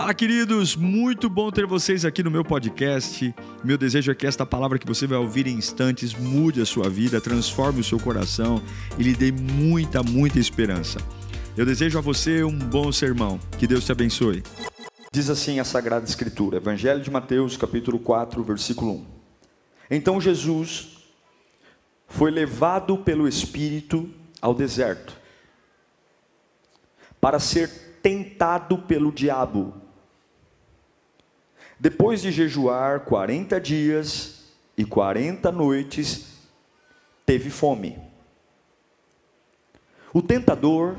Fala, queridos! Muito bom ter vocês aqui no meu podcast. Meu desejo é que esta palavra que você vai ouvir em instantes mude a sua vida, transforme o seu coração e lhe dê muita, muita esperança. Eu desejo a você um bom sermão. Que Deus te abençoe. Diz assim a Sagrada Escritura, Evangelho de Mateus, capítulo 4, versículo 1. Então Jesus foi levado pelo Espírito ao deserto para ser tentado pelo diabo. Depois de jejuar 40 dias e 40 noites, teve fome. O tentador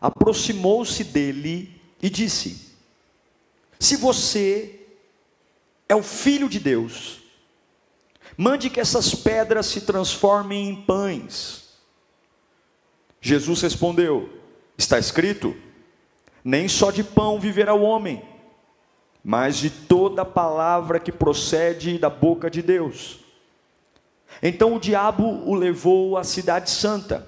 aproximou-se dele e disse: Se você é o filho de Deus, mande que essas pedras se transformem em pães. Jesus respondeu: Está escrito: Nem só de pão viverá o homem mas de toda palavra que procede da boca de Deus. Então o diabo o levou à cidade santa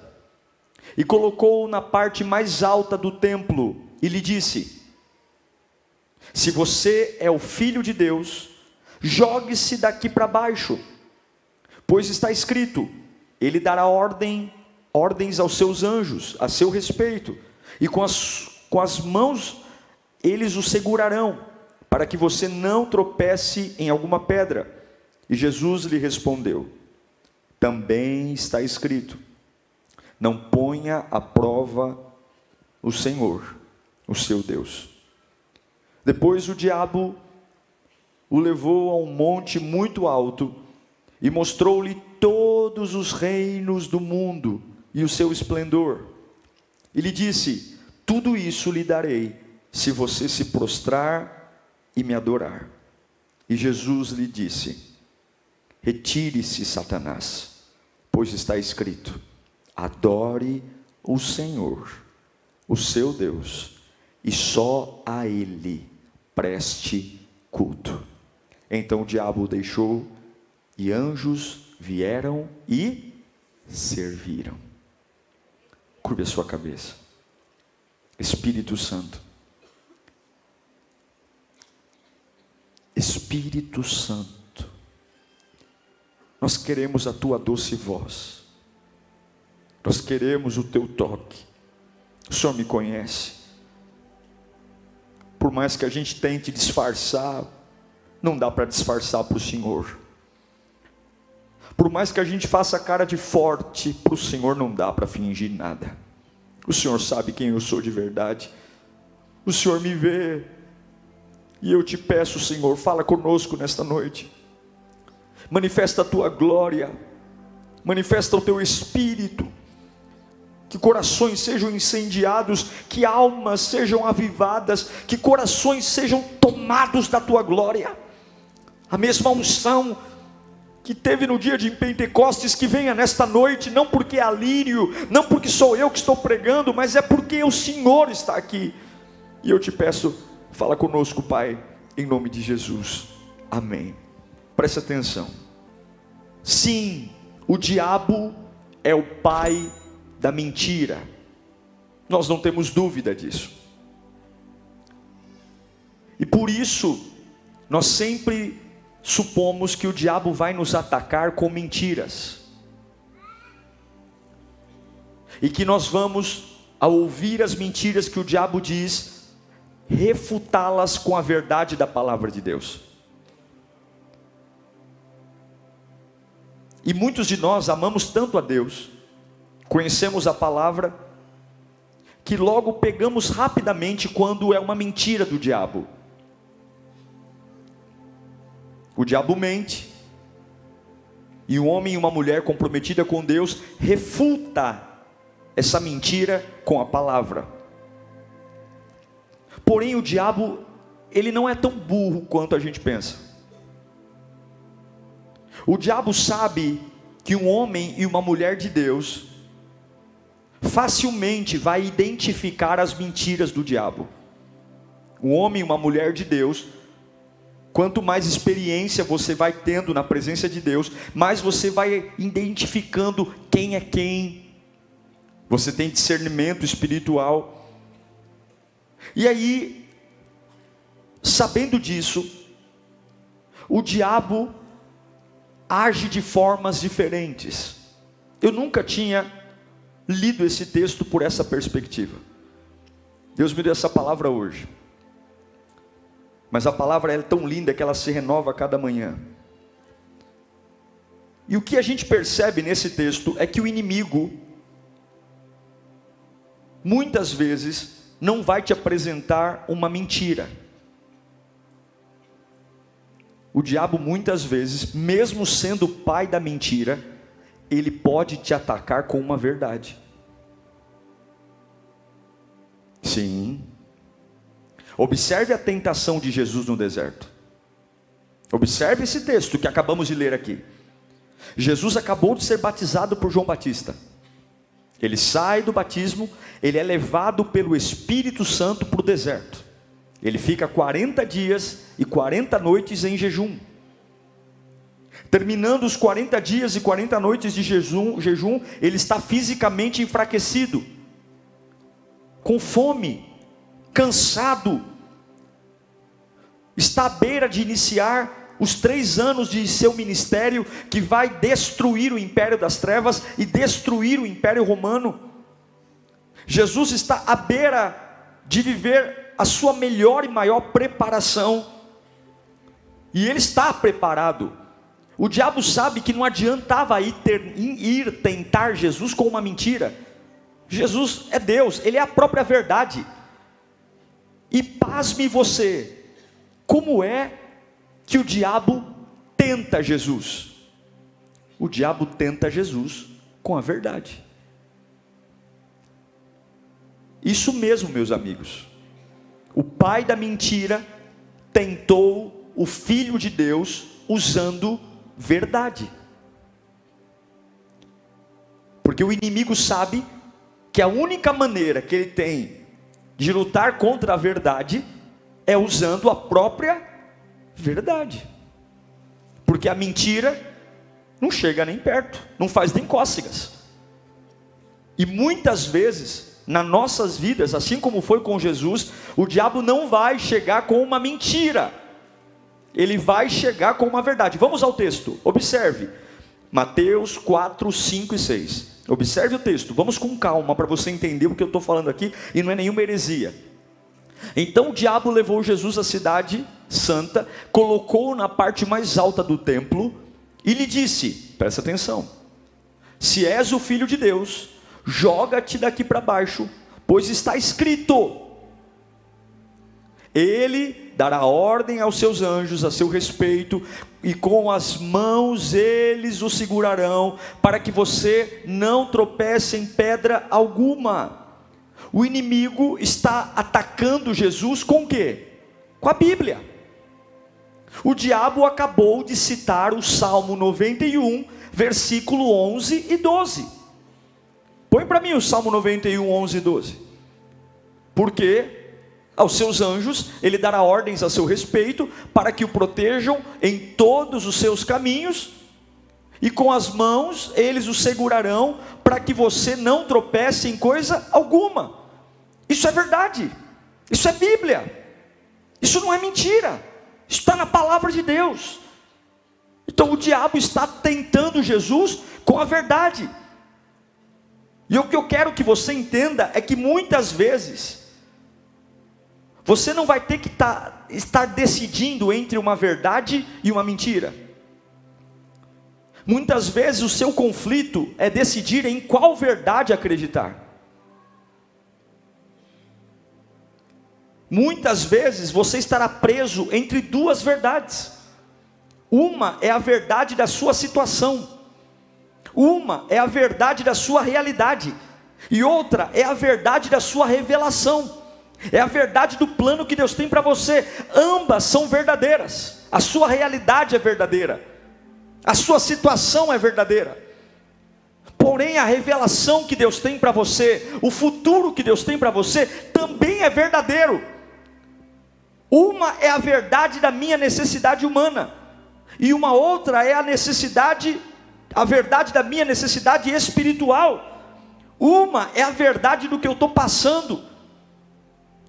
e colocou-o na parte mais alta do templo e lhe disse: Se você é o filho de Deus, jogue-se daqui para baixo, pois está escrito: Ele dará ordem, ordens aos seus anjos a seu respeito, e com as, com as mãos eles o segurarão para que você não tropece em alguma pedra. E Jesus lhe respondeu: Também está escrito: Não ponha à prova o Senhor, o seu Deus. Depois o diabo o levou a um monte muito alto e mostrou-lhe todos os reinos do mundo e o seu esplendor. E lhe disse: Tudo isso lhe darei, se você se prostrar e me adorar. E Jesus lhe disse: Retire-se, Satanás, pois está escrito: Adore o Senhor, o seu Deus, e só a Ele preste culto. Então o diabo o deixou, e anjos vieram e serviram. Curve a sua cabeça. Espírito Santo, Espírito Santo, nós queremos a tua doce voz, nós queremos o teu toque. O Senhor me conhece. Por mais que a gente tente disfarçar, não dá para disfarçar para o Senhor. Por mais que a gente faça cara de forte, para o Senhor não dá para fingir nada. O Senhor sabe quem eu sou de verdade. O Senhor me vê e eu te peço, Senhor, fala conosco nesta noite. Manifesta a tua glória, manifesta o teu espírito. Que corações sejam incendiados, que almas sejam avivadas, que corações sejam tomados da tua glória. A mesma unção que teve no dia de Pentecostes, que venha nesta noite, não porque é alírio, não porque sou eu que estou pregando, mas é porque o Senhor está aqui. E eu te peço, Fala conosco, Pai, em nome de Jesus. Amém. Preste atenção. Sim, o diabo é o pai da mentira. Nós não temos dúvida disso. E por isso, nós sempre supomos que o diabo vai nos atacar com mentiras. E que nós vamos, ao ouvir as mentiras que o diabo diz, refutá-las com a verdade da palavra de Deus. E muitos de nós amamos tanto a Deus, conhecemos a palavra, que logo pegamos rapidamente quando é uma mentira do diabo. O diabo mente, e um homem e uma mulher comprometida com Deus refuta essa mentira com a palavra. Porém, o diabo, ele não é tão burro quanto a gente pensa. O diabo sabe que um homem e uma mulher de Deus facilmente vai identificar as mentiras do diabo. Um homem e uma mulher de Deus, quanto mais experiência você vai tendo na presença de Deus, mais você vai identificando quem é quem. Você tem discernimento espiritual. E aí, sabendo disso, o diabo age de formas diferentes. Eu nunca tinha lido esse texto por essa perspectiva. Deus me deu essa palavra hoje. Mas a palavra é tão linda que ela se renova a cada manhã. E o que a gente percebe nesse texto é que o inimigo, muitas vezes, não vai te apresentar uma mentira. O diabo, muitas vezes, mesmo sendo o pai da mentira, ele pode te atacar com uma verdade. Sim. Observe a tentação de Jesus no deserto. Observe esse texto que acabamos de ler aqui. Jesus acabou de ser batizado por João Batista. Ele sai do batismo, ele é levado pelo Espírito Santo para o deserto. Ele fica 40 dias e 40 noites em jejum. Terminando os 40 dias e 40 noites de jejum, jejum, ele está fisicamente enfraquecido, com fome, cansado, está à beira de iniciar os três anos de seu ministério, que vai destruir o império das trevas e destruir o império romano. Jesus está à beira de viver a sua melhor e maior preparação, e ele está preparado. O diabo sabe que não adiantava ir, ter, ir tentar Jesus com uma mentira. Jesus é Deus, Ele é a própria verdade. E pasme você, como é que o diabo tenta Jesus? O diabo tenta Jesus com a verdade. Isso mesmo, meus amigos. O pai da mentira tentou o filho de Deus usando verdade. Porque o inimigo sabe que a única maneira que ele tem de lutar contra a verdade é usando a própria verdade. Porque a mentira não chega nem perto, não faz nem cócegas. E muitas vezes, nas nossas vidas, assim como foi com Jesus, o diabo não vai chegar com uma mentira ele vai chegar com uma verdade. Vamos ao texto, observe. Mateus 4, 5 e 6. Observe o texto, vamos com calma para você entender o que eu estou falando aqui e não é nenhuma heresia. Então o diabo levou Jesus à cidade santa, colocou-o na parte mais alta do templo e lhe disse: presta atenção, se és o filho de Deus, joga-te daqui para baixo, pois está escrito: Ele dará ordem aos seus anjos a seu respeito, e com as mãos eles o segurarão, para que você não tropece em pedra alguma. O inimigo está atacando Jesus com o quê? Com a Bíblia. O diabo acabou de citar o Salmo 91, versículo 11 e 12. Põe para mim o Salmo 91, 11 e 12. Porque aos seus anjos, ele dará ordens a seu respeito, para que o protejam em todos os seus caminhos, e com as mãos eles o segurarão, para que você não tropece em coisa alguma. Isso é verdade, isso é Bíblia, isso não é mentira, isso está na palavra de Deus. Então o diabo está tentando Jesus com a verdade. E o que eu quero que você entenda é que muitas vezes, você não vai ter que tá, estar decidindo entre uma verdade e uma mentira. Muitas vezes o seu conflito é decidir em qual verdade acreditar. Muitas vezes você estará preso entre duas verdades. Uma é a verdade da sua situação, uma é a verdade da sua realidade, e outra é a verdade da sua revelação é a verdade do plano que Deus tem para você. Ambas são verdadeiras. A sua realidade é verdadeira, a sua situação é verdadeira. Porém, a revelação que Deus tem para você, o futuro que Deus tem para você, também é verdadeiro. Uma é a verdade da minha necessidade humana, e uma outra é a necessidade, a verdade da minha necessidade espiritual. Uma é a verdade do que eu estou passando,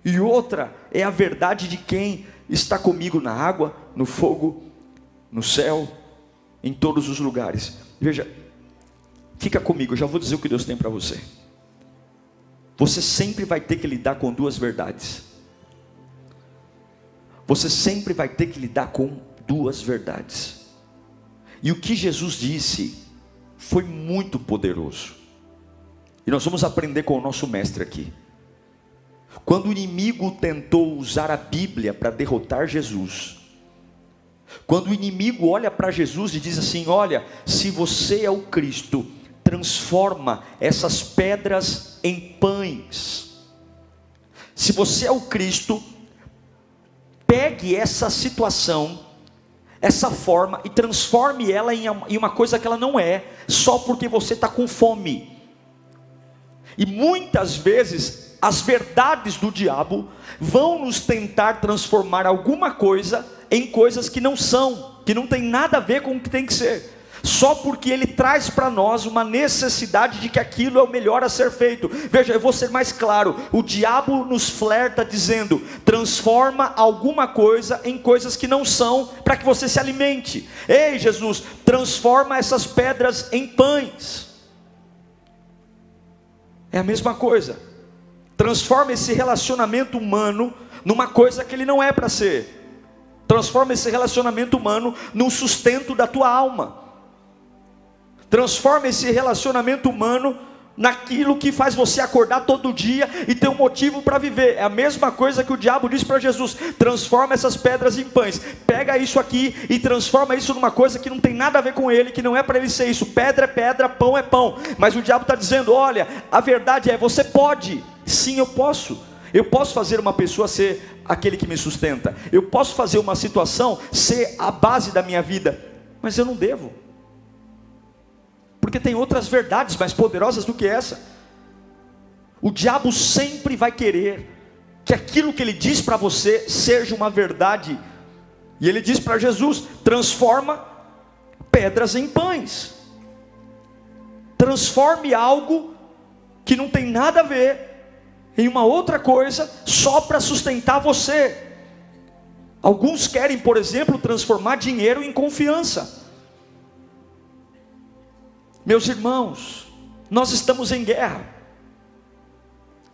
e outra é a verdade de quem está comigo na água, no fogo, no céu, em todos os lugares. Veja, fica comigo, eu já vou dizer o que Deus tem para você. Você sempre vai ter que lidar com duas verdades. Você sempre vai ter que lidar com duas verdades. E o que Jesus disse foi muito poderoso. E nós vamos aprender com o nosso mestre aqui. Quando o inimigo tentou usar a Bíblia para derrotar Jesus, quando o inimigo olha para Jesus e diz assim: Olha, se você é o Cristo, transforma essas pedras em pães. Se você é o Cristo, pegue essa situação, essa forma e transforme ela em uma coisa que ela não é, só porque você está com fome. E muitas vezes as verdades do diabo vão nos tentar transformar alguma coisa em coisas que não são, que não tem nada a ver com o que tem que ser. Só porque ele traz para nós uma necessidade de que aquilo é o melhor a ser feito. Veja, eu vou ser mais claro: o diabo nos flerta dizendo, transforma alguma coisa em coisas que não são, para que você se alimente. Ei, Jesus, transforma essas pedras em pães. É a mesma coisa transforma esse relacionamento humano numa coisa que ele não é para ser. Transforma esse relacionamento humano num sustento da tua alma. Transforma esse relacionamento humano naquilo que faz você acordar todo dia e ter um motivo para viver. É a mesma coisa que o diabo disse para Jesus: transforma essas pedras em pães. Pega isso aqui e transforma isso numa coisa que não tem nada a ver com ele, que não é para ele ser isso. Pedra é pedra, pão é pão. Mas o diabo está dizendo: olha, a verdade é, você pode. Sim, eu posso. Eu posso fazer uma pessoa ser aquele que me sustenta. Eu posso fazer uma situação ser a base da minha vida. Mas eu não devo. Porque tem outras verdades mais poderosas do que essa. O diabo sempre vai querer que aquilo que ele diz para você seja uma verdade. E ele diz para Jesus: transforma pedras em pães. Transforme algo que não tem nada a ver em uma outra coisa só para sustentar você. Alguns querem, por exemplo, transformar dinheiro em confiança. Meus irmãos, nós estamos em guerra.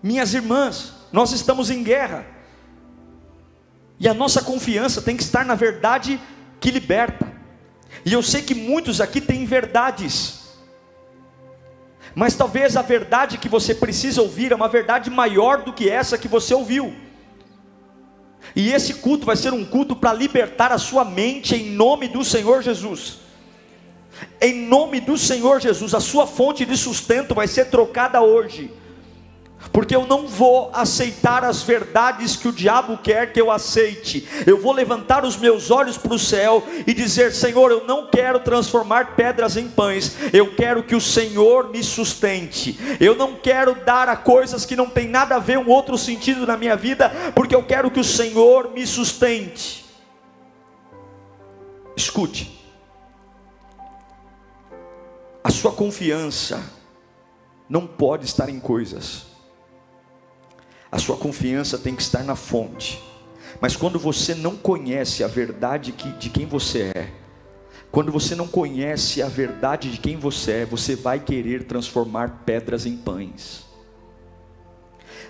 Minhas irmãs, nós estamos em guerra. E a nossa confiança tem que estar na verdade que liberta. E eu sei que muitos aqui têm verdades mas talvez a verdade que você precisa ouvir é uma verdade maior do que essa que você ouviu. E esse culto vai ser um culto para libertar a sua mente em nome do Senhor Jesus. Em nome do Senhor Jesus, a sua fonte de sustento vai ser trocada hoje porque eu não vou aceitar as verdades que o diabo quer que eu aceite. Eu vou levantar os meus olhos para o céu e dizer: Senhor, eu não quero transformar pedras em pães, eu quero que o Senhor me sustente. Eu não quero dar a coisas que não tem nada a ver um outro sentido na minha vida, porque eu quero que o Senhor me sustente. Escute, a sua confiança não pode estar em coisas a sua confiança tem que estar na fonte. Mas quando você não conhece a verdade de quem você é, quando você não conhece a verdade de quem você é, você vai querer transformar pedras em pães.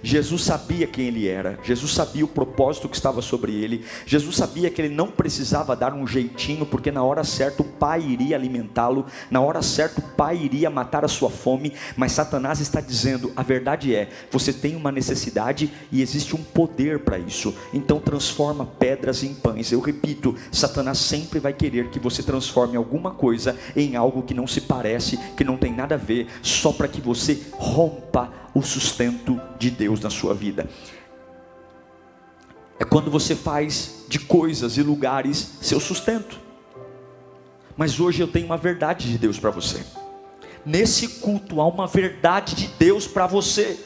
Jesus sabia quem ele era, Jesus sabia o propósito que estava sobre ele, Jesus sabia que ele não precisava dar um jeitinho, porque na hora certa o Pai iria alimentá-lo, na hora certa o Pai iria matar a sua fome, mas Satanás está dizendo: a verdade é, você tem uma necessidade e existe um poder para isso, então transforma pedras em pães. Eu repito, Satanás sempre vai querer que você transforme alguma coisa em algo que não se parece, que não tem nada a ver, só para que você rompa o sustento de Deus na sua vida. É quando você faz de coisas e lugares seu sustento. Mas hoje eu tenho uma verdade de Deus para você. Nesse culto há uma verdade de Deus para você.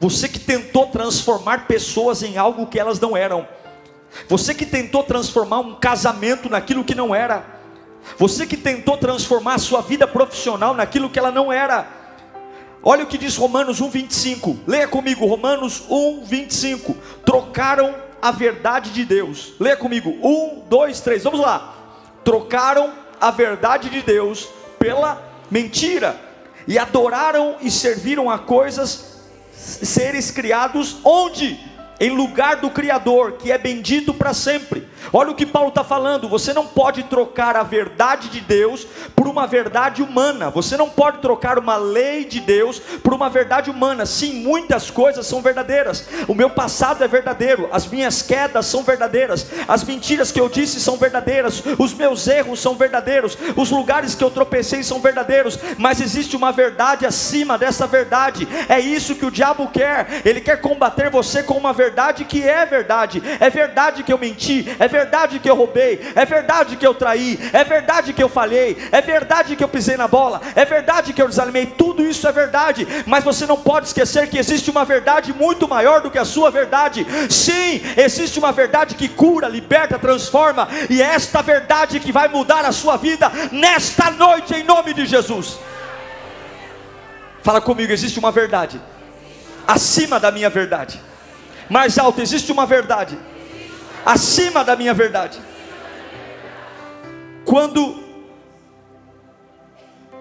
Você que tentou transformar pessoas em algo que elas não eram. Você que tentou transformar um casamento naquilo que não era. Você que tentou transformar a sua vida profissional naquilo que ela não era. Olha o que diz Romanos 1:25. Leia comigo Romanos 1:25. Trocaram a verdade de Deus. Leia comigo, um, dois, três, vamos lá. Trocaram a verdade de Deus pela mentira e adoraram e serviram a coisas seres criados onde? Em lugar do Criador, que é bendito para sempre. Olha o que Paulo está falando. Você não pode trocar a verdade de Deus por uma verdade humana. Você não pode trocar uma lei de Deus por uma verdade humana. Sim, muitas coisas são verdadeiras. O meu passado é verdadeiro. As minhas quedas são verdadeiras. As mentiras que eu disse são verdadeiras. Os meus erros são verdadeiros. Os lugares que eu tropecei são verdadeiros. Mas existe uma verdade acima dessa verdade. É isso que o diabo quer. Ele quer combater você com uma verdade que é verdade. É verdade que eu menti. É verdade que eu roubei, é verdade que eu traí, é verdade que eu falhei, é verdade que eu pisei na bola, é verdade que eu desanimei, tudo isso é verdade, mas você não pode esquecer que existe uma verdade muito maior do que a sua verdade. Sim, existe uma verdade que cura, liberta, transforma, e é esta verdade que vai mudar a sua vida nesta noite, em nome de Jesus. Fala comigo, existe uma verdade acima da minha verdade. Mais alto, existe uma verdade acima da minha verdade. Quando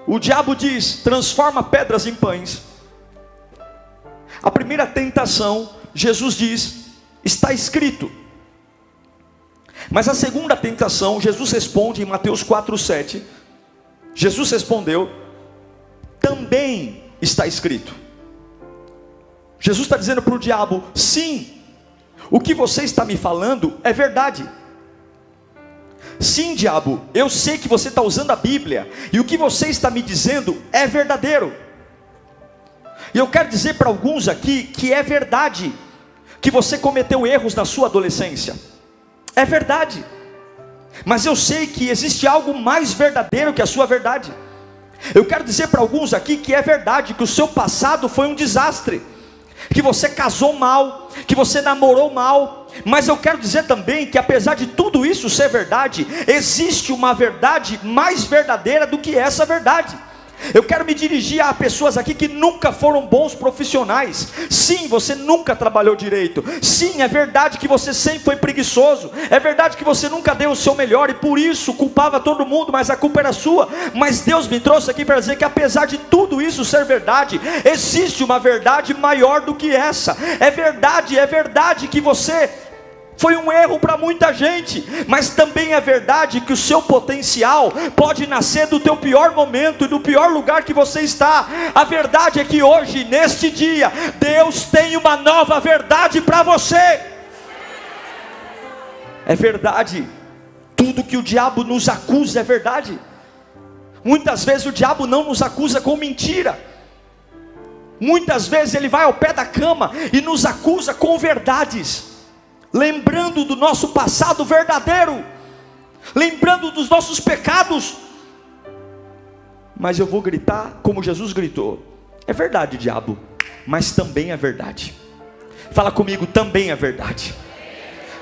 o diabo diz: transforma pedras em pães. A primeira tentação, Jesus diz: está escrito. Mas a segunda tentação, Jesus responde em Mateus 4,7. Jesus respondeu: também está escrito. Jesus está dizendo para o diabo: sim, o que você está me falando é verdade. Sim, diabo, eu sei que você está usando a Bíblia, e o que você está me dizendo é verdadeiro. E eu quero dizer para alguns aqui que é verdade, que você cometeu erros na sua adolescência, é verdade, mas eu sei que existe algo mais verdadeiro que a sua verdade. Eu quero dizer para alguns aqui que é verdade, que o seu passado foi um desastre que você casou mal, que você namorou mal, mas eu quero dizer também que apesar de tudo isso ser verdade, existe uma verdade mais verdadeira do que essa verdade. Eu quero me dirigir a pessoas aqui que nunca foram bons profissionais. Sim, você nunca trabalhou direito. Sim, é verdade que você sempre foi preguiçoso. É verdade que você nunca deu o seu melhor e por isso culpava todo mundo, mas a culpa era sua. Mas Deus me trouxe aqui para dizer que apesar de tudo isso ser verdade, existe uma verdade maior do que essa. É verdade, é verdade que você foi um erro para muita gente, mas também é verdade que o seu potencial pode nascer do teu pior momento e do pior lugar que você está. A verdade é que hoje, neste dia, Deus tem uma nova verdade para você. É verdade. Tudo que o diabo nos acusa é verdade. Muitas vezes o diabo não nos acusa com mentira. Muitas vezes ele vai ao pé da cama e nos acusa com verdades lembrando do nosso passado verdadeiro, lembrando dos nossos pecados. Mas eu vou gritar como Jesus gritou: é verdade, diabo, mas também é verdade. Fala comigo, também é verdade.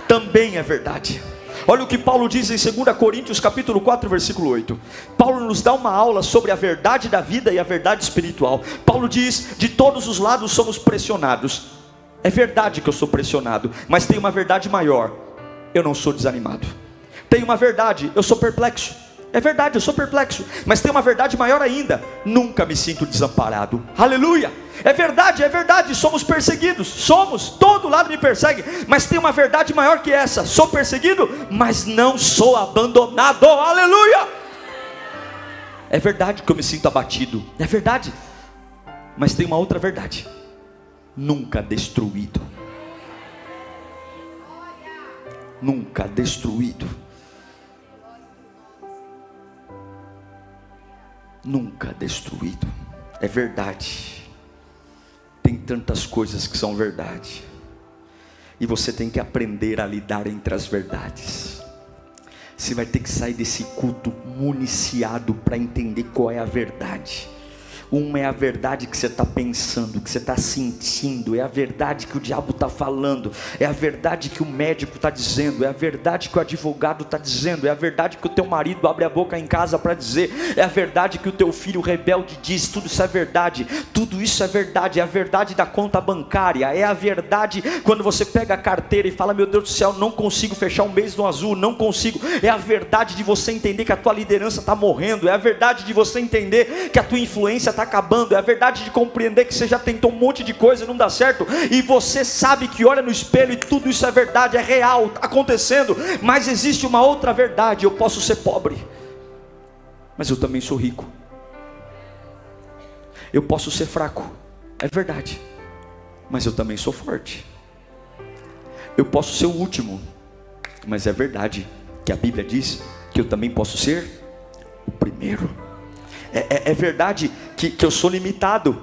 Também é verdade. Olha o que Paulo diz em 2 Coríntios capítulo 4, versículo 8. Paulo nos dá uma aula sobre a verdade da vida e a verdade espiritual. Paulo diz: de todos os lados somos pressionados é verdade que eu sou pressionado, mas tem uma verdade maior: eu não sou desanimado. Tem uma verdade, eu sou perplexo. É verdade, eu sou perplexo, mas tem uma verdade maior ainda: nunca me sinto desamparado. Aleluia! É verdade, é verdade, somos perseguidos, somos, todo lado me persegue, mas tem uma verdade maior que essa: sou perseguido, mas não sou abandonado. Aleluia! É verdade que eu me sinto abatido, é verdade, mas tem uma outra verdade nunca destruído. Nunca destruído. Nunca destruído. É verdade. Tem tantas coisas que são verdade. E você tem que aprender a lidar entre as verdades. Você vai ter que sair desse culto municiado para entender qual é a verdade. Uma é a verdade que você está pensando, que você está sentindo, é a verdade que o diabo está falando, é a verdade que o médico está dizendo, é a verdade que o advogado está dizendo, é a verdade que o teu marido abre a boca em casa para dizer, é a verdade que o teu filho rebelde diz, tudo isso é verdade, tudo isso é verdade, é a verdade da conta bancária, é a verdade quando você pega a carteira e fala, meu Deus do céu, não consigo fechar um mês no azul, não consigo, é a verdade de você entender que a tua liderança está morrendo, é a verdade de você entender que a tua influência está acabando, é a verdade de compreender que você já tentou um monte de coisa e não dá certo, e você sabe que olha no espelho e tudo isso é verdade, é real, está acontecendo, mas existe uma outra verdade: eu posso ser pobre, mas eu também sou rico, eu posso ser fraco, é verdade, mas eu também sou forte, eu posso ser o último, mas é verdade que a Bíblia diz que eu também posso ser o primeiro. É, é, é verdade que, que eu sou limitado,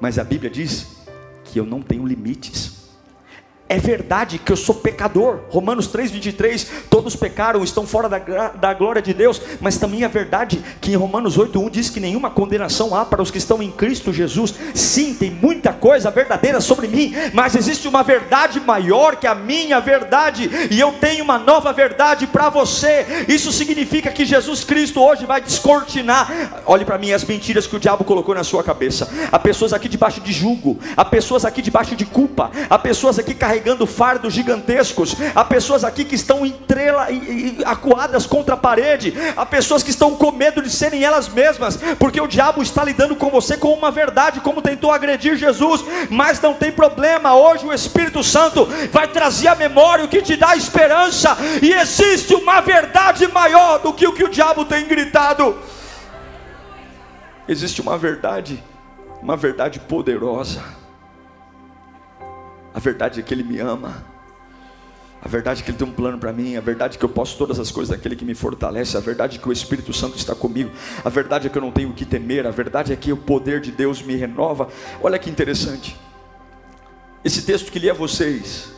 mas a Bíblia diz que eu não tenho limites. É verdade que eu sou pecador. Romanos 3:23, todos pecaram, estão fora da, da glória de Deus, mas também é verdade que em Romanos 8:1 diz que nenhuma condenação há para os que estão em Cristo Jesus. Sim, tem muita coisa verdadeira sobre mim, mas existe uma verdade maior que a minha verdade, e eu tenho uma nova verdade para você. Isso significa que Jesus Cristo hoje vai descortinar. Olhe para mim as mentiras que o diabo colocou na sua cabeça. Há pessoas aqui debaixo de julgo, há pessoas aqui debaixo de culpa, há pessoas aqui carregando carregando fardos gigantescos, há pessoas aqui que estão entrela, acuadas contra a parede, há pessoas que estão com medo de serem elas mesmas, porque o diabo está lidando com você com uma verdade, como tentou agredir Jesus, mas não tem problema, hoje o Espírito Santo vai trazer a memória o que te dá esperança, e existe uma verdade maior do que o que o diabo tem gritado. Existe uma verdade, uma verdade poderosa a verdade é que Ele me ama. A verdade é que Ele tem um plano para mim. A verdade é que eu posso todas as coisas daquele que me fortalece. A verdade é que o Espírito Santo está comigo. A verdade é que eu não tenho o que temer. A verdade é que o poder de Deus me renova. Olha que interessante. Esse texto que li a vocês.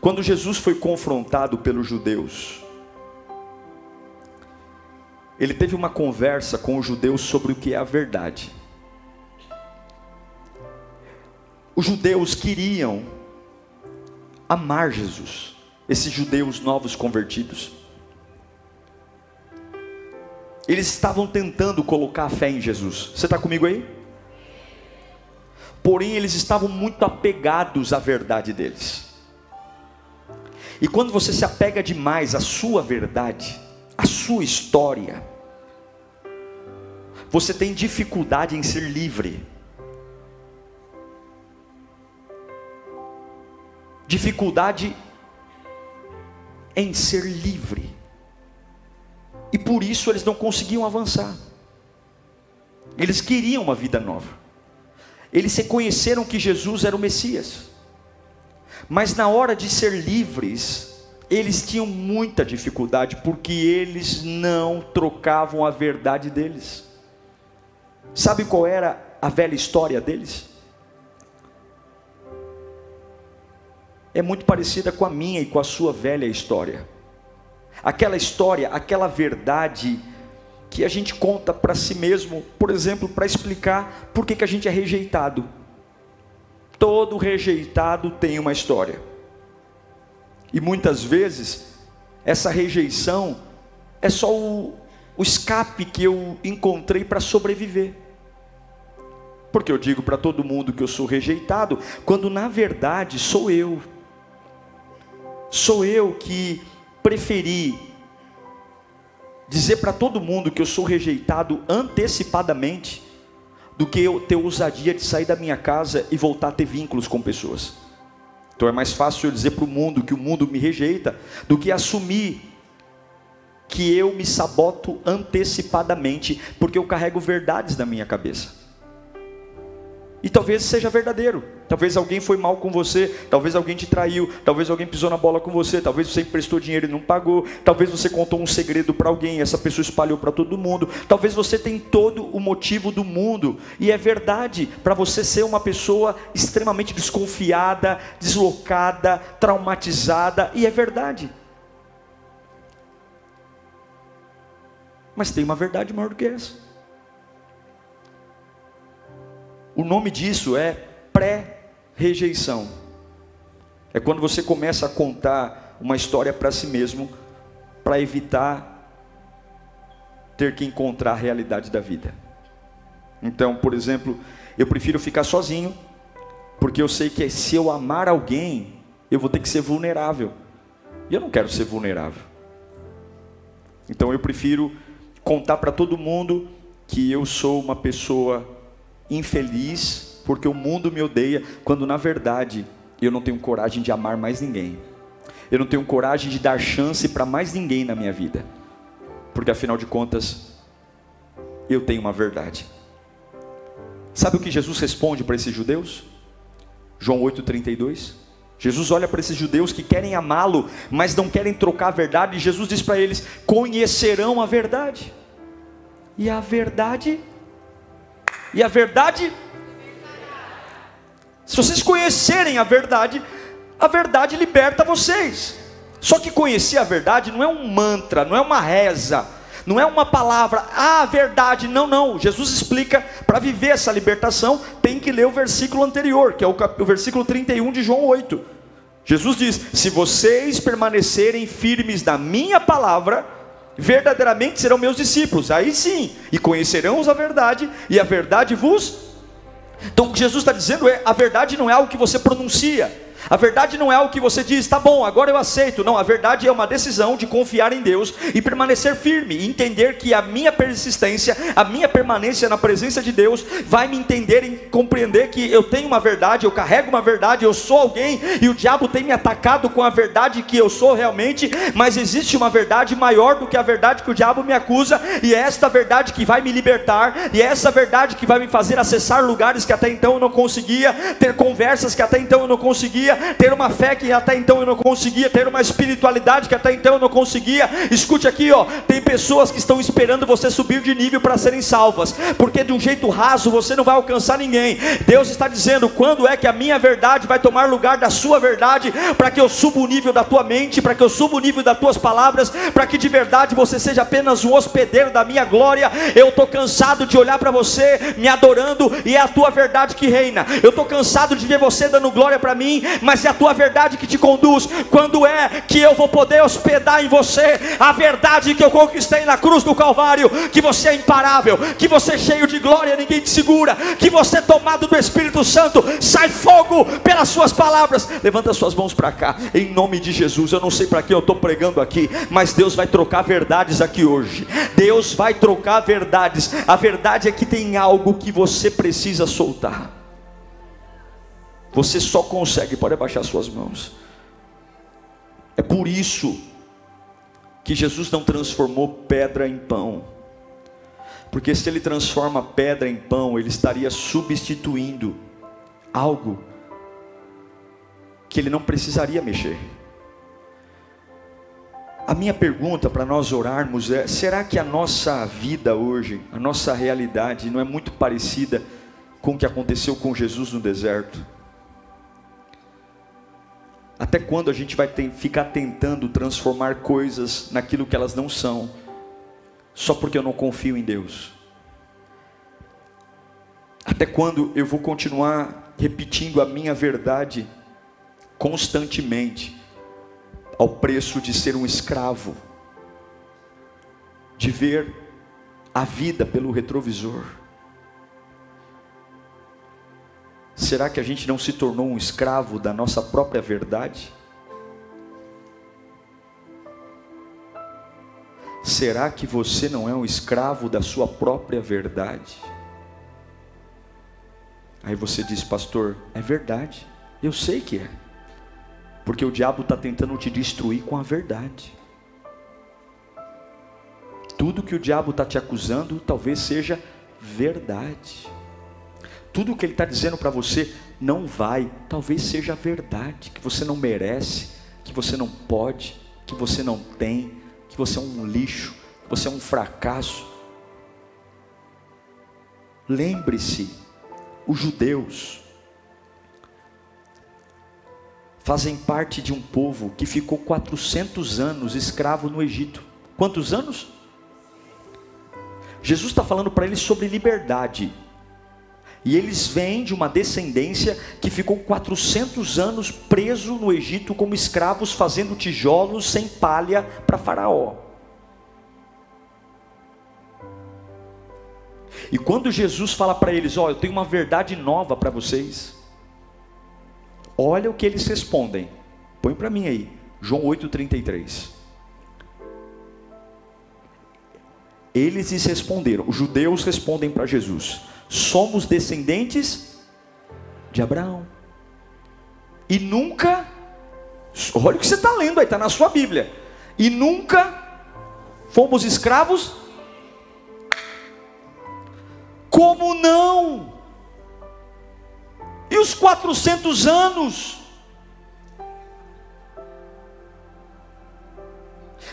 Quando Jesus foi confrontado pelos judeus, ele teve uma conversa com os judeus sobre o que é a verdade. Os judeus queriam amar Jesus, esses judeus novos convertidos. Eles estavam tentando colocar a fé em Jesus. Você está comigo aí? Porém, eles estavam muito apegados à verdade deles. E quando você se apega demais à sua verdade, à sua história, você tem dificuldade em ser livre. Dificuldade em ser livre. E por isso eles não conseguiam avançar. Eles queriam uma vida nova. Eles reconheceram que Jesus era o Messias. Mas na hora de ser livres, eles tinham muita dificuldade porque eles não trocavam a verdade deles. Sabe qual era a velha história deles? É muito parecida com a minha e com a sua velha história. Aquela história, aquela verdade que a gente conta para si mesmo, por exemplo, para explicar por que, que a gente é rejeitado. Todo rejeitado tem uma história. E muitas vezes, essa rejeição é só o, o escape que eu encontrei para sobreviver. Porque eu digo para todo mundo que eu sou rejeitado, quando na verdade sou eu Sou eu que preferi dizer para todo mundo que eu sou rejeitado antecipadamente do que eu ter ousadia de sair da minha casa e voltar a ter vínculos com pessoas. Então é mais fácil eu dizer para o mundo que o mundo me rejeita do que assumir que eu me saboto antecipadamente, porque eu carrego verdades na minha cabeça. E talvez seja verdadeiro. Talvez alguém foi mal com você, talvez alguém te traiu, talvez alguém pisou na bola com você, talvez você emprestou dinheiro e não pagou, talvez você contou um segredo para alguém, essa pessoa espalhou para todo mundo. Talvez você tem todo o motivo do mundo e é verdade para você ser uma pessoa extremamente desconfiada, deslocada, traumatizada e é verdade. Mas tem uma verdade maior do que essa. O nome disso é pré-rejeição. É quando você começa a contar uma história para si mesmo, para evitar ter que encontrar a realidade da vida. Então, por exemplo, eu prefiro ficar sozinho, porque eu sei que se eu amar alguém, eu vou ter que ser vulnerável. E eu não quero ser vulnerável. Então eu prefiro contar para todo mundo que eu sou uma pessoa infeliz, porque o mundo me odeia, quando na verdade eu não tenho coragem de amar mais ninguém. Eu não tenho coragem de dar chance para mais ninguém na minha vida. Porque afinal de contas, eu tenho uma verdade. Sabe o que Jesus responde para esses judeus? João 8,32. Jesus olha para esses judeus que querem amá-lo, mas não querem trocar a verdade, e Jesus diz para eles: conhecerão a verdade. E a verdade, e a verdade, se vocês conhecerem a verdade, a verdade liberta vocês. Só que conhecer a verdade não é um mantra, não é uma reza não é uma palavra, ah, verdade, não, não. Jesus explica, para viver essa libertação, tem que ler o versículo anterior, que é o, cap... o versículo 31 de João 8. Jesus diz: Se vocês permanecerem firmes na minha palavra, verdadeiramente serão meus discípulos. Aí sim, e conhecerão a verdade, e a verdade vos. Então o que Jesus está dizendo é: a verdade não é algo que você pronuncia, a verdade não é o que você diz, tá bom, agora eu aceito. Não, a verdade é uma decisão de confiar em Deus e permanecer firme, e entender que a minha persistência, a minha permanência na presença de Deus vai me entender e compreender que eu tenho uma verdade, eu carrego uma verdade, eu sou alguém e o diabo tem me atacado com a verdade que eu sou realmente, mas existe uma verdade maior do que a verdade que o diabo me acusa, e é esta verdade que vai me libertar, e é essa verdade que vai me fazer acessar lugares que até então eu não conseguia, ter conversas que até então eu não conseguia conseguia ter uma fé que até então eu não conseguia, ter uma espiritualidade que até então eu não conseguia. Escute aqui, ó, tem pessoas que estão esperando você subir de nível para serem salvas, porque de um jeito raso você não vai alcançar ninguém. Deus está dizendo: quando é que a minha verdade vai tomar lugar da sua verdade, para que eu suba o nível da tua mente, para que eu suba o nível das tuas palavras, para que de verdade você seja apenas um hospedeiro da minha glória. Eu estou cansado de olhar para você me adorando e é a tua verdade que reina. Eu estou cansado de ver você dando glória para mim, mas é a tua verdade que te conduz. Quando é que eu vou poder hospedar em você a verdade que eu conquistei na cruz do Calvário? Que você é imparável, que você é cheio de glória, ninguém te segura, que você é tomado do Espírito Santo, sai fogo pelas suas palavras. Levanta suas mãos para cá, em nome de Jesus. Eu não sei para que eu estou pregando aqui, mas Deus vai trocar verdades aqui hoje. Deus vai trocar verdades. A verdade é que tem algo que você precisa soltar. Você só consegue, pode abaixar suas mãos. É por isso que Jesus não transformou pedra em pão. Porque se ele transforma pedra em pão, ele estaria substituindo algo que ele não precisaria mexer. A minha pergunta para nós orarmos é: será que a nossa vida hoje, a nossa realidade, não é muito parecida com o que aconteceu com Jesus no deserto? Até quando a gente vai ter, ficar tentando transformar coisas naquilo que elas não são, só porque eu não confio em Deus? Até quando eu vou continuar repetindo a minha verdade constantemente, ao preço de ser um escravo, de ver a vida pelo retrovisor? Será que a gente não se tornou um escravo da nossa própria verdade? Será que você não é um escravo da sua própria verdade? Aí você diz, pastor, é verdade, eu sei que é, porque o diabo está tentando te destruir com a verdade. Tudo que o diabo está te acusando talvez seja verdade tudo o que ele está dizendo para você não vai, talvez seja verdade, que você não merece, que você não pode, que você não tem, que você é um lixo, que você é um fracasso. Lembre-se, os judeus fazem parte de um povo que ficou 400 anos escravo no Egito. Quantos anos? Jesus está falando para eles sobre liberdade. E eles vêm de uma descendência que ficou 400 anos preso no Egito como escravos, fazendo tijolos sem palha para Faraó. E quando Jesus fala para eles: Ó, oh, eu tenho uma verdade nova para vocês. Olha o que eles respondem. Põe para mim aí, João 8,33. Eles lhes responderam, os judeus respondem para Jesus: somos descendentes de Abraão. E nunca, olha o que você está lendo aí, está na sua Bíblia. E nunca fomos escravos. Como não? E os 400 anos?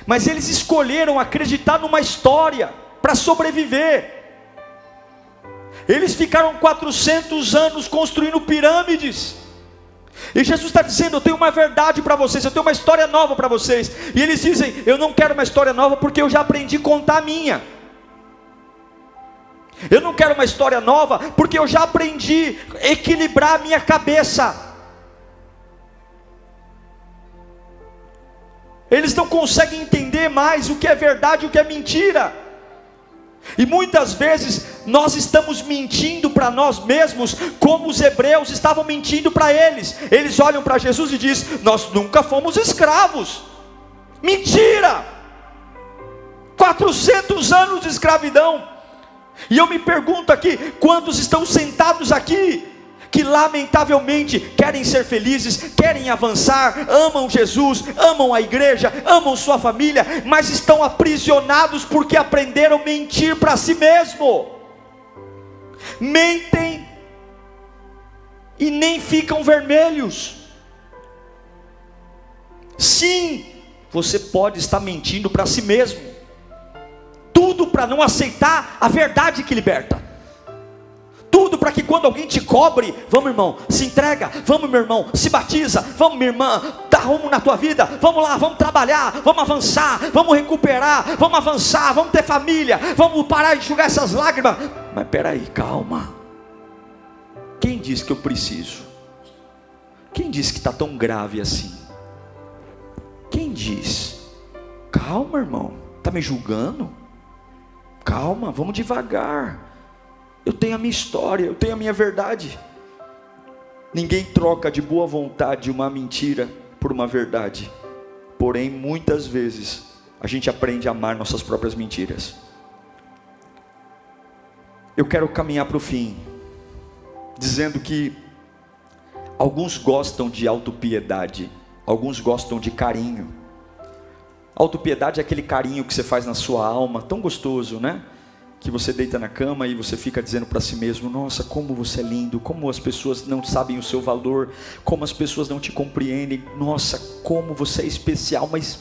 Mas eles escolheram acreditar numa história para sobreviver. Eles ficaram 400 anos construindo pirâmides. E Jesus está dizendo: Eu tenho uma verdade para vocês, eu tenho uma história nova para vocês. E eles dizem: Eu não quero uma história nova porque eu já aprendi a contar a minha. Eu não quero uma história nova porque eu já aprendi a equilibrar a minha cabeça. Eles não conseguem entender mais o que é verdade e o que é mentira. E muitas vezes nós estamos mentindo para nós mesmos, como os hebreus estavam mentindo para eles. Eles olham para Jesus e dizem: Nós nunca fomos escravos. Mentira! 400 anos de escravidão. E eu me pergunto aqui: quantos estão sentados aqui que lamentavelmente querem ser felizes, querem avançar, amam Jesus, amam a igreja, amam sua família, mas estão aprisionados porque aprenderam a mentir para si mesmo. Mentem e nem ficam vermelhos. Sim, você pode estar mentindo para si mesmo. Tudo para não aceitar a verdade que liberta tudo para que quando alguém te cobre, vamos irmão, se entrega, vamos meu irmão, se batiza, vamos minha irmã, dá rumo na tua vida, vamos lá, vamos trabalhar, vamos avançar, vamos recuperar, vamos avançar, vamos ter família, vamos parar de enxugar essas lágrimas. Mas peraí, calma. Quem diz que eu preciso? Quem diz que está tão grave assim? Quem diz? Calma, irmão, está me julgando? Calma, vamos devagar. Eu tenho a minha história, eu tenho a minha verdade. Ninguém troca de boa vontade uma mentira por uma verdade. Porém, muitas vezes, a gente aprende a amar nossas próprias mentiras. Eu quero caminhar para o fim, dizendo que alguns gostam de autopiedade, alguns gostam de carinho. Autopiedade é aquele carinho que você faz na sua alma, tão gostoso, né? Que você deita na cama e você fica dizendo para si mesmo: Nossa, como você é lindo, como as pessoas não sabem o seu valor, como as pessoas não te compreendem, nossa, como você é especial, mas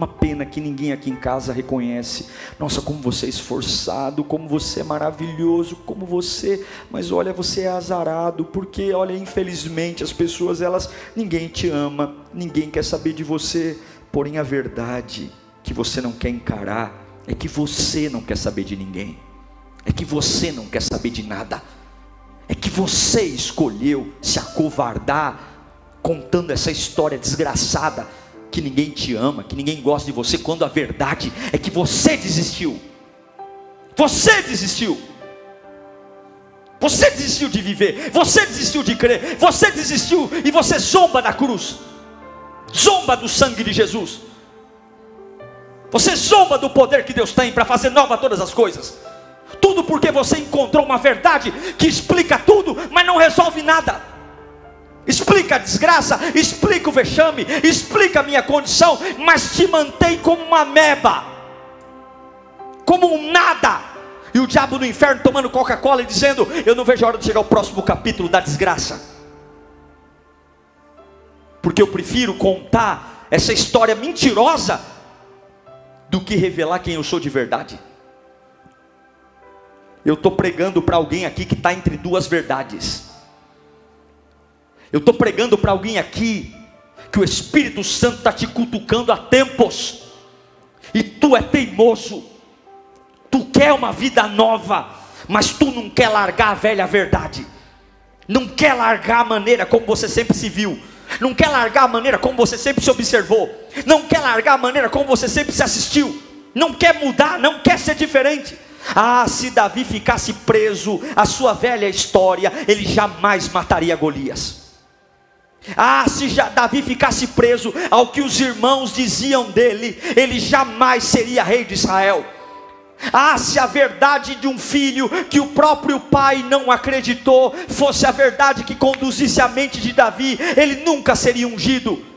uma pena que ninguém aqui em casa reconhece. Nossa, como você é esforçado, como você é maravilhoso, como você, mas olha, você é azarado, porque olha, infelizmente as pessoas elas ninguém te ama, ninguém quer saber de você, porém a verdade que você não quer encarar é que você não quer saber de ninguém, é que você não quer saber de nada, é que você escolheu se acovardar contando essa história desgraçada que ninguém te ama, que ninguém gosta de você, quando a verdade é que você desistiu. Você desistiu. Você desistiu de viver, você desistiu de crer, você desistiu e você zomba da cruz, zomba do sangue de Jesus. Você zomba do poder que Deus tem para fazer nova todas as coisas. Tudo porque você encontrou uma verdade que explica tudo, mas não resolve nada. Explica a desgraça, explica o vexame, explica a minha condição, mas te mantém como uma meba, como um nada. E o diabo no inferno tomando Coca-Cola e dizendo: Eu não vejo a hora de chegar ao próximo capítulo da desgraça. Porque eu prefiro contar essa história mentirosa do que revelar quem eu sou de verdade. Eu estou pregando para alguém aqui que está entre duas verdades. Eu estou pregando para alguém aqui que o Espírito Santo está te cutucando há tempos, e tu é teimoso, tu quer uma vida nova, mas tu não quer largar a velha verdade, não quer largar a maneira como você sempre se viu, não quer largar a maneira como você sempre se observou, não quer largar a maneira como você sempre se assistiu, não quer mudar, não quer ser diferente. Ah, se Davi ficasse preso à sua velha história, ele jamais mataria Golias. Ah, se Davi ficasse preso ao que os irmãos diziam dele, ele jamais seria rei de Israel. Ah, se a verdade de um filho que o próprio pai não acreditou fosse a verdade que conduzisse a mente de Davi, ele nunca seria ungido.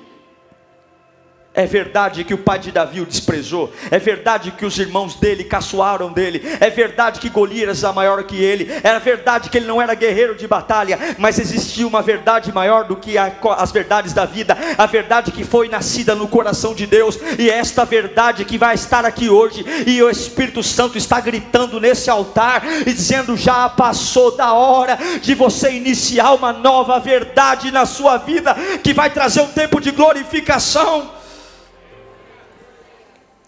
É verdade que o pai de Davi o desprezou, é verdade que os irmãos dele caçoaram dele, é verdade que Golias era maior que ele, é verdade que ele não era guerreiro de batalha, mas existia uma verdade maior do que a, as verdades da vida, a verdade que foi nascida no coração de Deus, e é esta verdade que vai estar aqui hoje, e o Espírito Santo está gritando nesse altar e dizendo: já passou da hora de você iniciar uma nova verdade na sua vida, que vai trazer um tempo de glorificação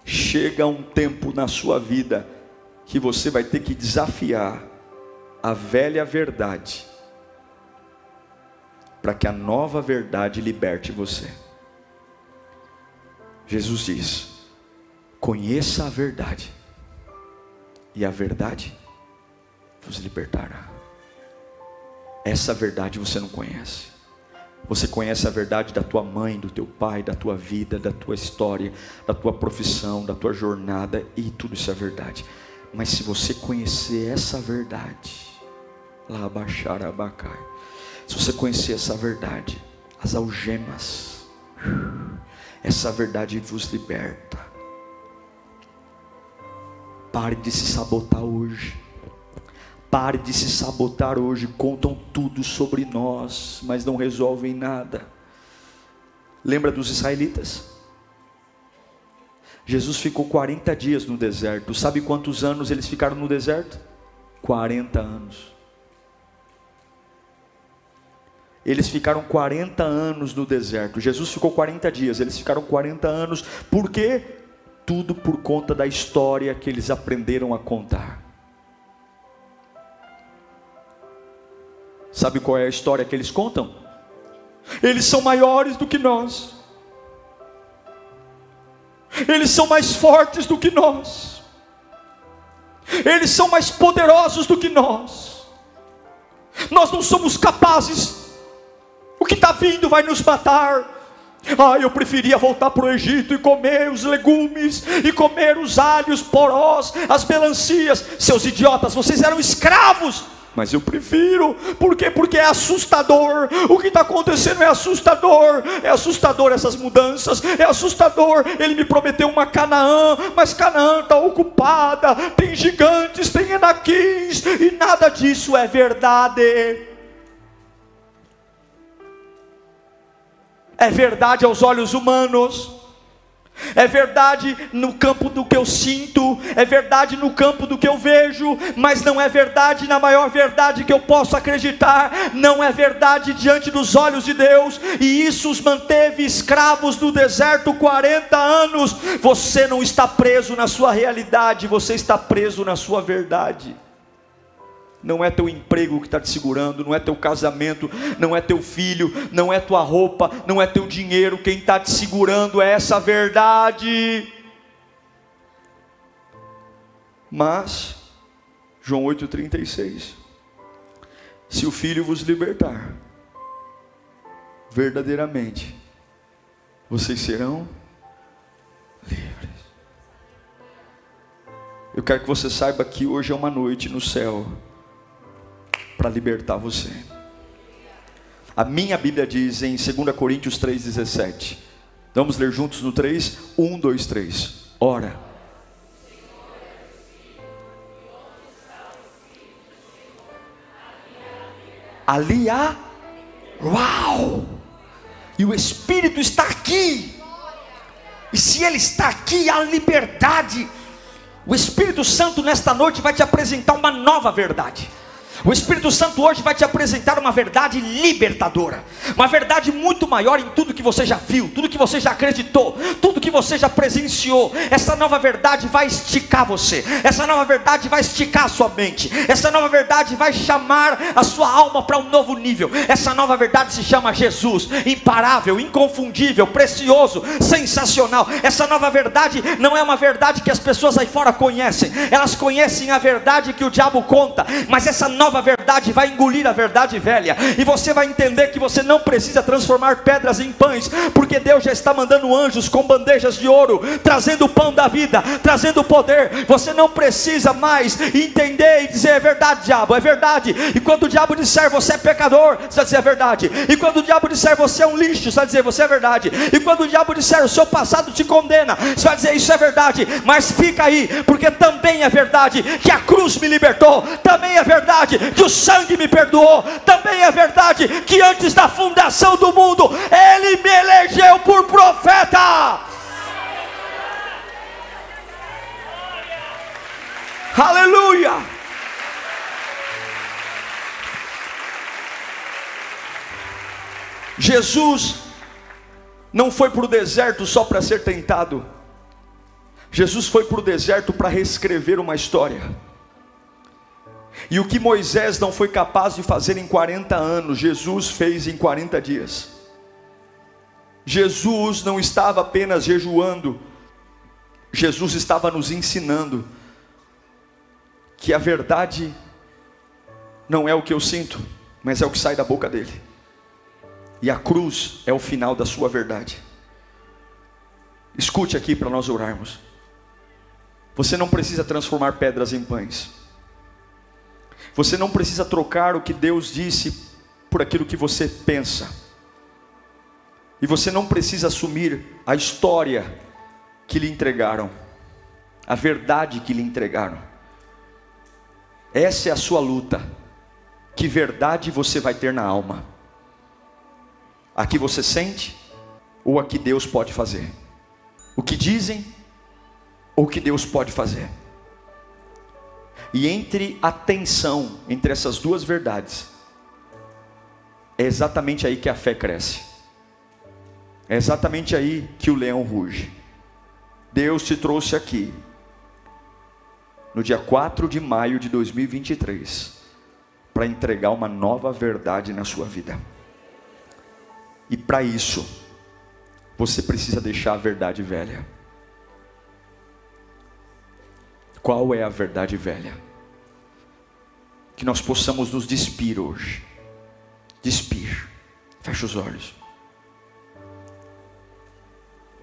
chega um tempo na sua vida que você vai ter que desafiar a velha verdade para que a nova verdade liberte você. Jesus diz: Conheça a verdade, e a verdade vos libertará. Essa verdade você não conhece. Você conhece a verdade da tua mãe, do teu pai, da tua vida, da tua história, da tua profissão, da tua jornada, e tudo isso é verdade. Mas se você conhecer essa verdade, lá baixar abacai, se você conhecer essa verdade, as algemas, essa verdade vos liberta. Pare de se sabotar hoje. Pare de se sabotar hoje. Contam tudo sobre nós, mas não resolvem nada. Lembra dos israelitas? Jesus ficou 40 dias no deserto. Sabe quantos anos eles ficaram no deserto? 40 anos. Eles ficaram 40 anos no deserto. Jesus ficou 40 dias, eles ficaram 40 anos. Por quê? Tudo por conta da história que eles aprenderam a contar. Sabe qual é a história que eles contam? Eles são maiores do que nós. Eles são mais fortes do que nós. Eles são mais poderosos do que nós. Nós não somos capazes. O que está vindo vai nos matar. Ah, eu preferia voltar para o Egito e comer os legumes, e comer os alhos porós, as melancias. Seus idiotas, vocês eram escravos mas eu prefiro, por quê? Porque é assustador. O que está acontecendo é assustador. É assustador essas mudanças, é assustador. Ele me prometeu uma Canaã, mas Canaã está ocupada. Tem gigantes, tem enaquins, e nada disso é verdade. É verdade aos olhos humanos é verdade no campo do que eu sinto, é verdade no campo do que eu vejo, mas não é verdade na maior verdade que eu posso acreditar, não é verdade diante dos olhos de Deus, e isso os manteve escravos no deserto 40 anos. Você não está preso na sua realidade, você está preso na sua verdade não é teu emprego que está te segurando, não é teu casamento, não é teu filho, não é tua roupa, não é teu dinheiro, quem está te segurando é essa verdade. Mas, João 8,36: Se o filho vos libertar, verdadeiramente, vocês serão livres. Eu quero que você saiba que hoje é uma noite no céu para libertar você. A minha Bíblia diz em 2 Coríntios 3,17. Vamos ler juntos no 3? 1, 2, 3. Ora. Ali há. Uau! E o Espírito está aqui. E se Ele está aqui, há liberdade. O Espírito Santo nesta noite vai te apresentar uma nova verdade O Espírito Santo hoje vai te apresentar uma verdade libertadora, uma verdade muito maior em tudo que você já viu, tudo que você já acreditou, tudo que você já presenciou. Essa nova verdade vai esticar você, essa nova verdade vai esticar a sua mente, essa nova verdade vai chamar a sua alma para um novo nível. Essa nova verdade se chama Jesus, imparável, inconfundível, precioso, sensacional. Essa nova verdade não é uma verdade que as pessoas aí fora conhecem, elas conhecem a verdade que o diabo conta, mas essa nova nova verdade vai engolir a verdade velha, e você vai entender que você não precisa transformar pedras em pães, porque Deus já está mandando anjos com bandejas de ouro, trazendo o pão da vida, trazendo o poder. Você não precisa mais entender e dizer é verdade, diabo, é verdade. E quando o diabo disser você é pecador, você vai dizer é verdade. E quando o diabo disser você é um lixo, você vai dizer você é verdade. E quando o diabo disser o seu passado te condena, você vai dizer isso é verdade. Mas fica aí, porque também é verdade que a cruz me libertou, também é verdade que o sangue me perdoou. Também é verdade que antes da fundação do mundo, Ele me elegeu por profeta. Aleluia! Jesus não foi para o deserto só para ser tentado. Jesus foi para o deserto para reescrever uma história. E o que Moisés não foi capaz de fazer em 40 anos, Jesus fez em 40 dias. Jesus não estava apenas jejuando, Jesus estava nos ensinando que a verdade não é o que eu sinto, mas é o que sai da boca dele. E a cruz é o final da sua verdade. Escute aqui para nós orarmos. Você não precisa transformar pedras em pães. Você não precisa trocar o que Deus disse por aquilo que você pensa. E você não precisa assumir a história que lhe entregaram, a verdade que lhe entregaram. Essa é a sua luta. Que verdade você vai ter na alma? A que você sente ou a que Deus pode fazer? O que dizem ou o que Deus pode fazer? E entre a tensão entre essas duas verdades, é exatamente aí que a fé cresce. É exatamente aí que o leão ruge. Deus te trouxe aqui, no dia 4 de maio de 2023, para entregar uma nova verdade na sua vida. E para isso, você precisa deixar a verdade velha. Qual é a verdade velha? Que nós possamos nos despir hoje. Despir. Fecha os olhos.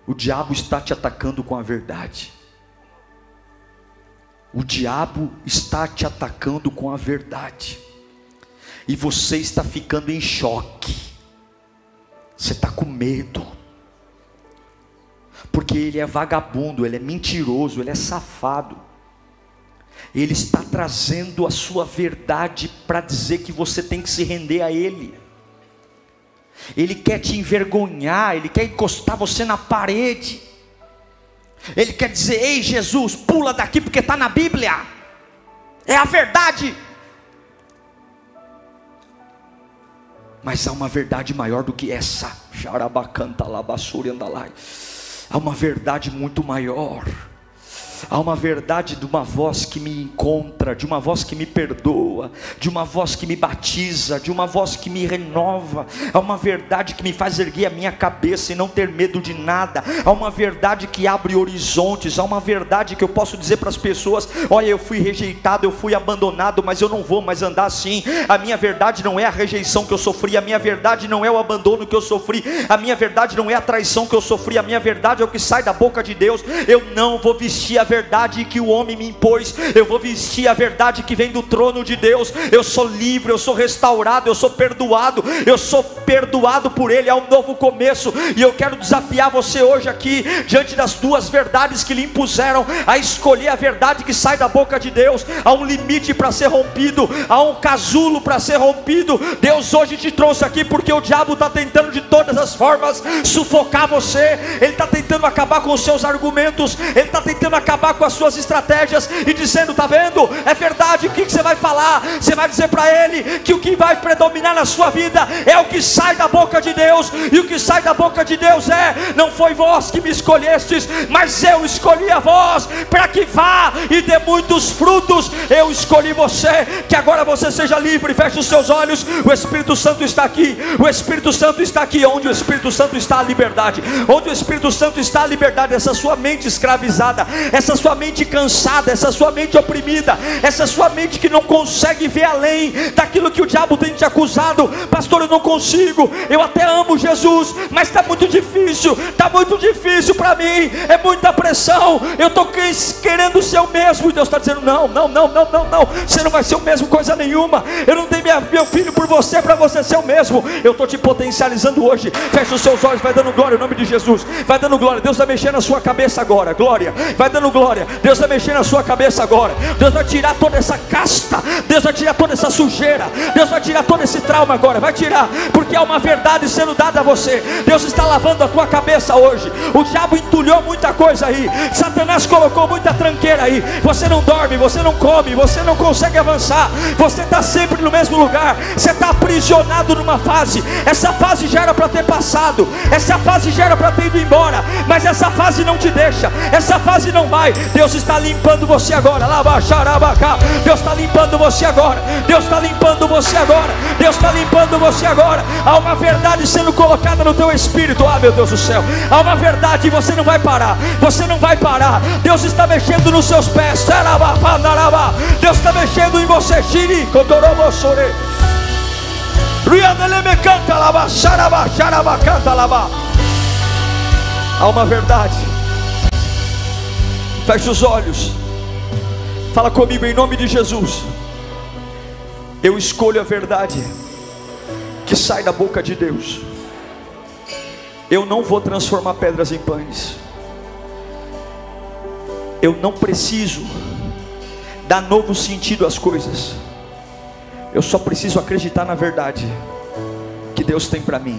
O diabo está te atacando com a verdade. O diabo está te atacando com a verdade. E você está ficando em choque. Você está com medo. Porque ele é vagabundo, ele é mentiroso, ele é safado. Ele está trazendo a sua verdade para dizer que você tem que se render a Ele. Ele quer te envergonhar, ele quer encostar você na parede. Ele quer dizer: Ei, Jesus, pula daqui porque está na Bíblia. É a verdade. Mas há uma verdade maior do que essa. Há uma verdade muito maior. Há uma verdade de uma voz que me encontra, de uma voz que me perdoa, de uma voz que me batiza, de uma voz que me renova. Há uma verdade que me faz erguer a minha cabeça e não ter medo de nada. Há uma verdade que abre horizontes. Há uma verdade que eu posso dizer para as pessoas: olha, eu fui rejeitado, eu fui abandonado, mas eu não vou mais andar assim. A minha verdade não é a rejeição que eu sofri, a minha verdade não é o abandono que eu sofri, a minha verdade não é a traição que eu sofri, a minha verdade é o que sai da boca de Deus. Eu não vou vestir a verdade que o homem me impôs, eu vou vestir a verdade que vem do trono de Deus. Eu sou livre, eu sou restaurado, eu sou perdoado, eu sou perdoado por Ele. É um novo começo, e eu quero desafiar você hoje aqui, diante das duas verdades que lhe impuseram, a escolher a verdade que sai da boca de Deus. Há um limite para ser rompido, há um casulo para ser rompido. Deus hoje te trouxe aqui porque o diabo está tentando de todas as formas sufocar você, ele está tentando acabar com os seus argumentos, ele está tentando acabar acabar com as suas estratégias e dizendo: tá vendo? É verdade, o que, você vai falar? Você vai dizer para ele que o que vai predominar na sua vida é o que sai da boca de Deus, e o que sai da boca de Deus é: não foi vós que me escolhestes, mas eu escolhi a vós para que vá e dê muitos frutos. Eu escolhi você, que agora você seja livre. Feche os seus olhos, o Espírito Santo está aqui. O Espírito Santo está aqui. Onde o Espírito Santo está a liberdade, onde o Espírito Santo está a liberdade. Essa sua mente escravizada, essa sua mente cansada, essa sua mente oprimida, essa sua mente que não consegue ver além daquilo que o diabo tem te acusado. Pastor, eu não consigo. Eu até amo Jesus, mas está muito difícil. Está muito difícil para mim. É muita pressão. Eu estou querendo ser o mesmo. E Deus está dizendo: não, não, não, não, não, não. Você não vai ser o mesmo coisa nenhuma. Eu não dei minha, meu filho por você para você ser o mesmo. Eu estou te potencializando hoje. Fecha os seus olhos, vai dando glória em nome de Jesus. Vai dando glória. Deus vai mexer na sua cabeça agora. Glória. Vai dando glória. Deus vai mexer na sua cabeça agora. Deus vai tirar toda essa casta. Deus vai tirar toda essa sujeira. Deus vai tirar todo esse trauma agora. Vai tirar, porque é uma verdade sendo dada a você. Deus está lavando a tua cabeça hoje. O diabo entulhou muita coisa aí. Satanás colocou muita tranqueira aí. Você não dorme, você não come, você não consegue avançar. Você está sempre no mesmo lugar. Você está aprisionado numa fase. Essa fase já era para ter passado. Essa fase já era para ter ido embora. Mas essa fase não te deixa. Essa fase não vai. Deus está limpando você agora. Deus está limpando você agora. Deus está limpando você agora. Deus está limpando você agora. Há uma verdade sendo colocada no teu espírito. Ah, meu Deus do céu. Há uma verdade e você não vai parar. Você não vai parar. Deus está mexendo nos seus pés. Deus está mexendo em você. Shiri, Kotorobosore. Há uma verdade. Feche os olhos. Fala comigo em nome de Jesus. Eu escolho a verdade que sai da boca de Deus. Eu não vou transformar pedras em pães. Eu não preciso dar novo sentido às coisas. Eu só preciso acreditar na verdade que Deus tem para mim.